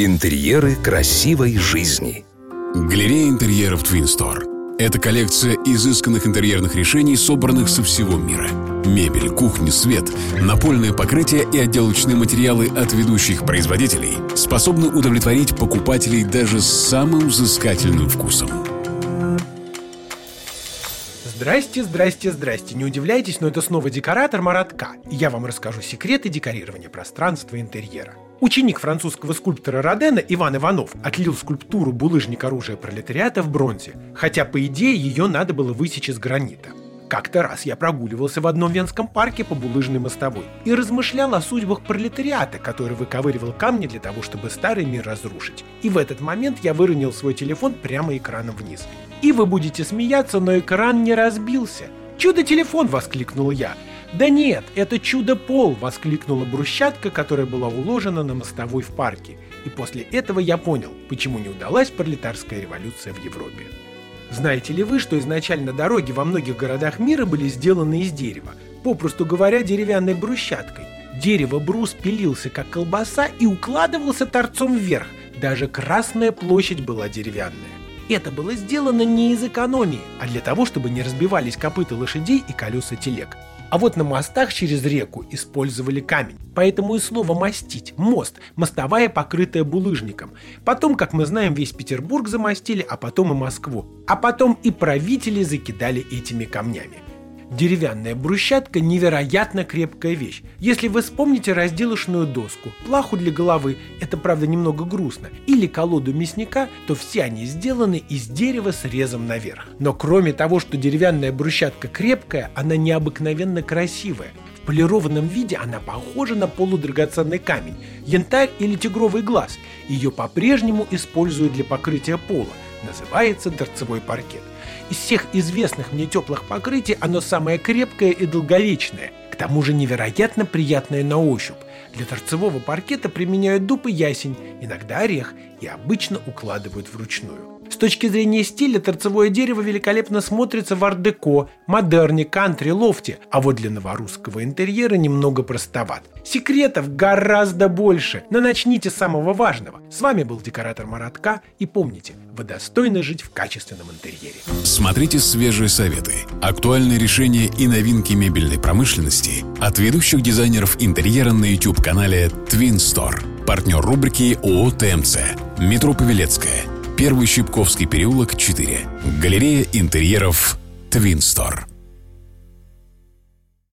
Интерьеры красивой жизни. Галерея интерьеров Twin Store. Это коллекция изысканных интерьерных решений, собранных со всего мира. Мебель, кухня, свет, напольное покрытие и отделочные материалы от ведущих производителей способны удовлетворить покупателей даже с самым взыскательным вкусом. Здрасте, здрасте, здрасте. Не удивляйтесь, но это снова декоратор Маратка. И я вам расскажу секреты декорирования пространства интерьера. Ученик французского скульптора Родена Иван Иванов отлил скульптуру булыжник оружия пролетариата в бронзе, хотя, по идее, ее надо было высечь из гранита. Как-то раз я прогуливался в одном венском парке по булыжной мостовой и размышлял о судьбах пролетариата, который выковыривал камни для того, чтобы старый мир разрушить. И в этот момент я выронил свой телефон прямо экраном вниз. И вы будете смеяться, но экран не разбился. «Чудо-телефон!» — воскликнул я. «Да нет, это чудо-пол!» — воскликнула брусчатка, которая была уложена на мостовой в парке. И после этого я понял, почему не удалась пролетарская революция в Европе. Знаете ли вы, что изначально дороги во многих городах мира были сделаны из дерева, попросту говоря, деревянной брусчаткой? Дерево-брус пилился как колбаса и укладывался торцом вверх, даже Красная площадь была деревянная. Это было сделано не из экономии, а для того, чтобы не разбивались копыта лошадей и колеса телег. А вот на мостах через реку использовали камень. Поэтому и слово «мастить» – мост, мостовая, покрытая булыжником. Потом, как мы знаем, весь Петербург замостили, а потом и Москву. А потом и правители закидали этими камнями. Деревянная брусчатка – невероятно крепкая вещь. Если вы вспомните разделочную доску, плаху для головы – это, правда, немного грустно, или колоду мясника, то все они сделаны из дерева с резом наверх. Но кроме того, что деревянная брусчатка крепкая, она необыкновенно красивая. Полированном виде она похожа на полудрагоценный камень, янтарь или тигровый глаз. Ее по-прежнему используют для покрытия пола. Называется торцевой паркет – из всех известных мне теплых покрытий оно самое крепкое и долговечное, к тому же невероятно приятное на ощупь. Для торцевого паркета применяют дуб и ясень, иногда орех, и обычно укладывают вручную. Точки зрения стиля торцевое дерево великолепно смотрится в ар-деко, модерне, кантри, лофте, а вот для новорусского интерьера немного простоват. Секретов гораздо больше, но начните с самого важного. С вами был декоратор Маратка, и помните, вы достойны жить в качественном интерьере. Смотрите свежие советы, актуальные решения и новинки мебельной промышленности от ведущих дизайнеров интерьера на YouTube-канале Twin Store. Партнер рубрики ООО «ТМЦ». Метро Павелецкая – Первый Щипковский переулок, 4. Галерея интерьеров Твинстор.